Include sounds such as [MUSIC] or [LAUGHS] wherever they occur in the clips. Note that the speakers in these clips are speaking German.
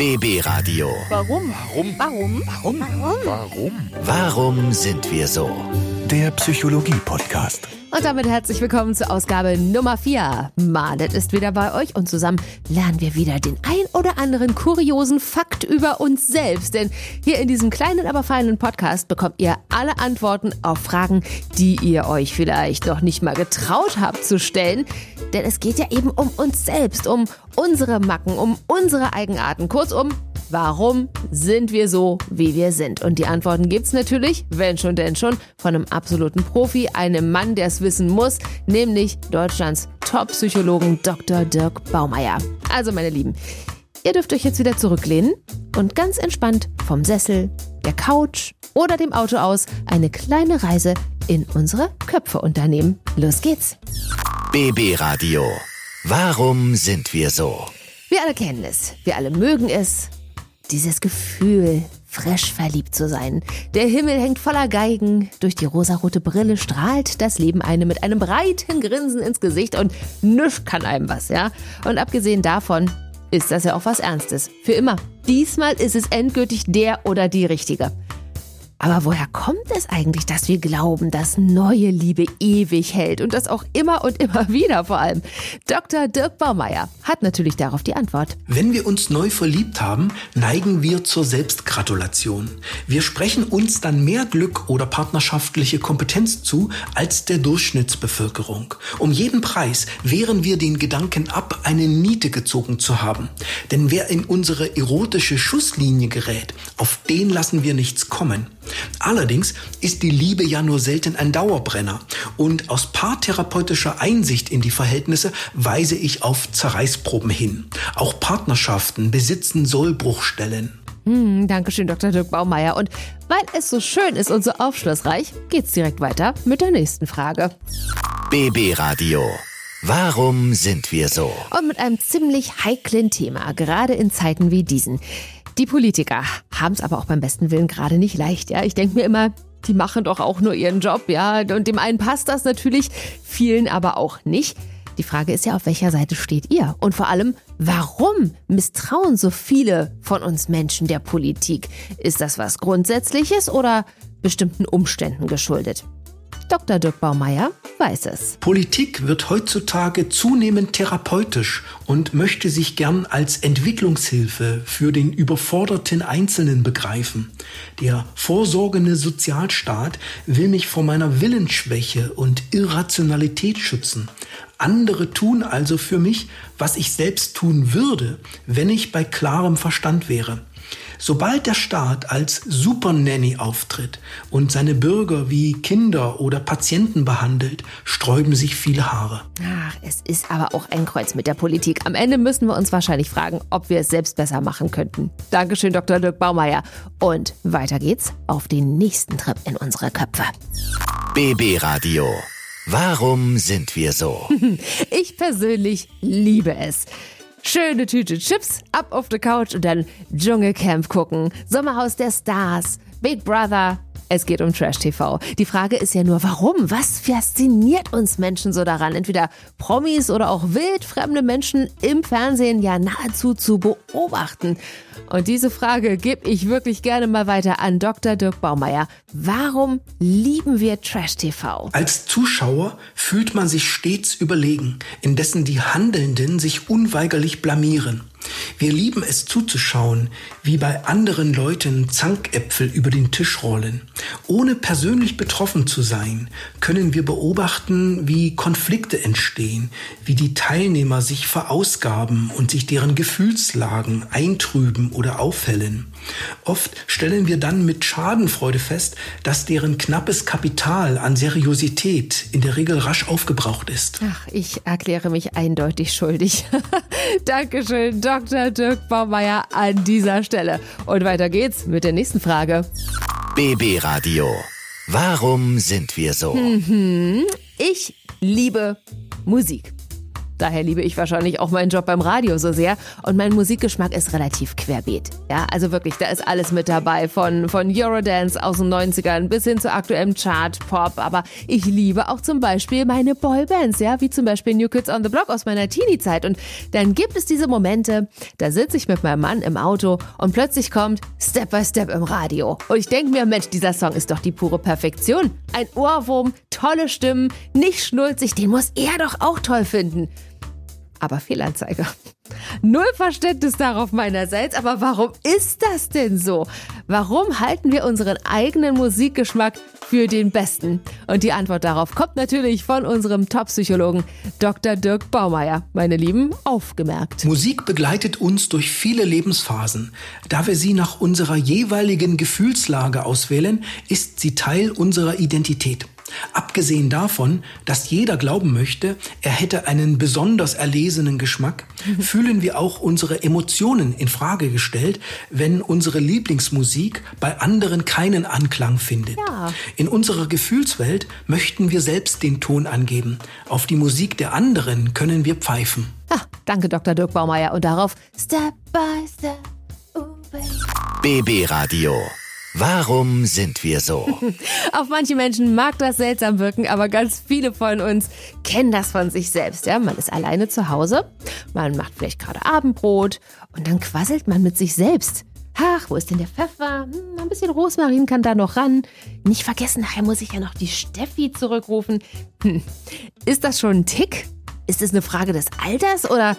BB Radio. Warum? Warum? Warum? Warum? Warum? Warum sind wir so? Der Psychologie-Podcast. Und damit herzlich willkommen zur Ausgabe Nummer 4. Marlet ist wieder bei euch und zusammen lernen wir wieder den ein oder anderen kuriosen Fakt über uns selbst. Denn hier in diesem kleinen, aber feinen Podcast bekommt ihr alle Antworten auf Fragen, die ihr euch vielleicht noch nicht mal getraut habt zu stellen. Denn es geht ja eben um uns selbst, um unsere Macken, um unsere Eigenarten. Kurzum, Warum sind wir so, wie wir sind? Und die Antworten gibt's natürlich, wenn schon denn schon, von einem absoluten Profi, einem Mann, der es wissen muss, nämlich Deutschlands Top-Psychologen Dr. Dirk Baumeier. Also, meine Lieben, ihr dürft euch jetzt wieder zurücklehnen und ganz entspannt vom Sessel, der Couch oder dem Auto aus eine kleine Reise in unsere Köpfe unternehmen. Los geht's! BB Radio. Warum sind wir so? Wir alle kennen es, wir alle mögen es. Dieses Gefühl, frisch verliebt zu sein. Der Himmel hängt voller Geigen, durch die rosarote Brille strahlt das Leben einem mit einem breiten Grinsen ins Gesicht und nichts kann einem was, ja? Und abgesehen davon ist das ja auch was Ernstes. Für immer. Diesmal ist es endgültig der oder die Richtige. Aber woher kommt es eigentlich, dass wir glauben, dass neue Liebe ewig hält und das auch immer und immer wieder vor allem? Dr. Dirk Baumeier hat natürlich darauf die Antwort. Wenn wir uns neu verliebt haben, neigen wir zur Selbstgratulation. Wir sprechen uns dann mehr Glück oder partnerschaftliche Kompetenz zu als der Durchschnittsbevölkerung. Um jeden Preis wehren wir den Gedanken ab, eine Niete gezogen zu haben. Denn wer in unsere erotische Schusslinie gerät, auf den lassen wir nichts kommen. Allerdings ist die Liebe ja nur selten ein Dauerbrenner. Und aus paartherapeutischer Einsicht in die Verhältnisse weise ich auf Zerreißproben hin. Auch Partnerschaften besitzen Sollbruchstellen. Hm, Dankeschön, Dr. Dirk Baumeier. Und weil es so schön ist und so aufschlussreich, geht's direkt weiter mit der nächsten Frage. BB Radio. Warum sind wir so? Und mit einem ziemlich heiklen Thema, gerade in Zeiten wie diesen. Die Politiker haben es aber auch beim besten Willen gerade nicht leicht, ja. Ich denke mir immer, die machen doch auch nur ihren Job, ja. Und dem einen passt das natürlich, vielen aber auch nicht. Die Frage ist ja, auf welcher Seite steht ihr? Und vor allem, warum misstrauen so viele von uns Menschen der Politik? Ist das was Grundsätzliches oder bestimmten Umständen geschuldet? Dr. Dirk Baumeier weiß es. Politik wird heutzutage zunehmend therapeutisch und möchte sich gern als Entwicklungshilfe für den überforderten Einzelnen begreifen. Der vorsorgende Sozialstaat will mich vor meiner Willensschwäche und Irrationalität schützen. Andere tun also für mich, was ich selbst tun würde, wenn ich bei klarem Verstand wäre. Sobald der Staat als Supernanny auftritt und seine Bürger wie Kinder oder Patienten behandelt, sträuben sich viele Haare. Ach, es ist aber auch ein Kreuz mit der Politik. Am Ende müssen wir uns wahrscheinlich fragen, ob wir es selbst besser machen könnten. Dankeschön, Dr. Dirk Baumeier. Und weiter geht's auf den nächsten Trip in unsere Köpfe. BB Radio. Warum sind wir so? [LAUGHS] Ich persönlich liebe es. Schöne Tüte Chips, ab auf die Couch und dann Dschungelcamp gucken. Sommerhaus der Stars, Big Brother. Es geht um Trash TV. Die Frage ist ja nur, warum? Was fasziniert uns Menschen so daran? Entweder Promis oder auch wildfremde Menschen im Fernsehen ja nahezu zu beobachten. Und diese Frage gebe ich wirklich gerne mal weiter an Dr. Dirk Baumeier. Warum lieben wir Trash TV? Als Zuschauer fühlt man sich stets überlegen, indessen die Handelnden sich unweigerlich blamieren. Wir lieben es zuzuschauen, wie bei anderen Leuten Zankäpfel über den Tisch rollen. Ohne persönlich betroffen zu sein, können wir beobachten, wie Konflikte entstehen, wie die Teilnehmer sich verausgaben und sich deren Gefühlslagen eintrüben oder aufhellen. Oft stellen wir dann mit Schadenfreude fest, dass deren knappes Kapital an Seriosität in der Regel rasch aufgebraucht ist. Ach, ich erkläre mich eindeutig schuldig. [LAUGHS] Dankeschön, Dr. Dirk Baumeier an dieser Stelle. Und weiter geht's mit der nächsten Frage. BB Radio. Warum sind wir so? Ich liebe Musik. Daher liebe ich wahrscheinlich auch meinen Job beim Radio so sehr. Und mein Musikgeschmack ist relativ querbeet. Ja, also wirklich, da ist alles mit dabei. Von, von Eurodance aus den 90ern bis hin zu aktuellem Chart, Pop. Aber ich liebe auch zum Beispiel meine Boybands, ja, wie zum Beispiel New Kids on the Block aus meiner Teenie-Zeit. Und dann gibt es diese Momente, da sitze ich mit meinem Mann im Auto und plötzlich kommt Step by Step im Radio. Und ich denke mir, Mensch, dieser Song ist doch die pure Perfektion. Ein Ohrwurm, tolle Stimmen, nicht schnulzig, den muss er doch auch toll finden. Aber Fehlanzeige. Null Verständnis darauf meinerseits, aber warum ist das denn so? Warum halten wir unseren eigenen Musikgeschmack für den besten? Und die Antwort darauf kommt natürlich von unserem Top-Psychologen Dr. Dirk Baumeier. Meine Lieben, aufgemerkt. Musik begleitet uns durch viele Lebensphasen. Da wir sie nach unserer jeweiligen Gefühlslage auswählen, ist sie Teil unserer Identität. Abgesehen davon, dass jeder glauben möchte, er hätte einen besonders erlesenen Geschmack, fühlen wir auch unsere Emotionen in Frage gestellt, wenn unsere Lieblingsmusik bei anderen keinen Anklang findet. Ja. In unserer Gefühlswelt möchten wir selbst den Ton angeben. Auf die Musik der anderen können wir pfeifen. Ah, danke, Dr. Dirk Baumeier. Und darauf Step by Step. Oh, baby. BB Radio. Warum sind wir so? [LAUGHS] Auf manche Menschen mag das seltsam wirken, aber ganz viele von uns kennen das von sich selbst. Ja? Man ist alleine zu Hause, man macht vielleicht gerade Abendbrot und dann quasselt man mit sich selbst. Ach, wo ist denn der Pfeffer? Hm, ein bisschen Rosmarin kann da noch ran. Nicht vergessen, nachher muss ich ja noch die Steffi zurückrufen. Hm. Ist das schon ein Tick? Ist es eine Frage des Alters oder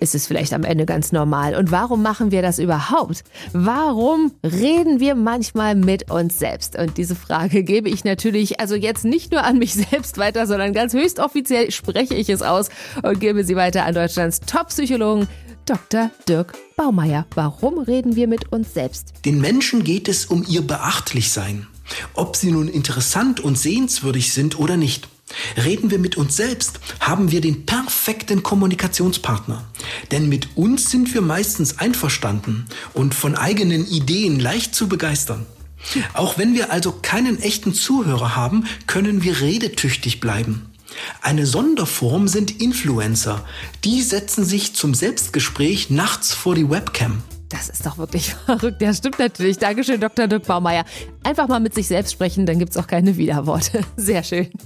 ist es vielleicht am Ende ganz normal. Und warum machen wir das überhaupt? Warum reden wir manchmal mit uns selbst? Und diese Frage gebe ich natürlich also jetzt nicht nur an mich [LAUGHS] selbst weiter, sondern ganz höchst offiziell spreche ich es aus und gebe sie weiter an Deutschlands Top-Psychologen Dr. Dirk Baumeier. Warum reden wir mit uns selbst? Den Menschen geht es um ihr Beachtlichsein. Ob sie nun interessant und sehenswürdig sind oder nicht. Reden wir mit uns selbst, haben wir den perfekten Kommunikationspartner. Denn mit uns sind wir meistens einverstanden und von eigenen Ideen leicht zu begeistern. Auch wenn wir also keinen echten Zuhörer haben, können wir redetüchtig bleiben. Eine Sonderform sind Influencer. Die setzen sich zum Selbstgespräch nachts vor die Webcam. Das ist doch wirklich [LAUGHS] verrückt. Ja, stimmt natürlich. Dankeschön, Dr. Dirk Baumeier. Einfach mal mit sich selbst sprechen, dann gibt's auch keine Widerworte. [LAUGHS] Sehr schön. [LAUGHS]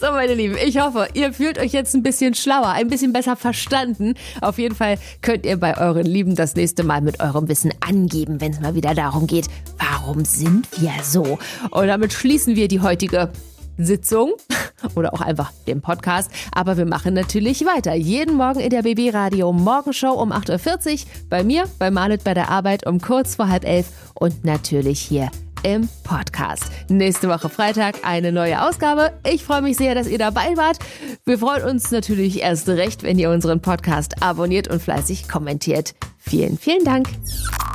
So, meine Lieben, ich hoffe, ihr fühlt euch jetzt ein bisschen schlauer, ein bisschen besser verstanden. Auf jeden Fall könnt ihr bei euren Lieben das nächste Mal mit eurem Wissen angeben, wenn es mal wieder darum geht, warum sind wir so? Und damit schließen wir die heutige Sitzung [LAUGHS] oder auch einfach den Podcast. Aber wir machen natürlich weiter. Jeden Morgen in der BB Radio Morgenshow um 8.40 Uhr. Bei mir, bei Marlet bei der Arbeit um kurz vor halb elf und natürlich hier im Podcast. Nächste Woche Freitag eine neue Ausgabe. Ich freue mich sehr, dass ihr dabei wart. Wir freuen uns natürlich erst recht, wenn ihr unseren Podcast abonniert und fleißig kommentiert. Vielen, vielen Dank.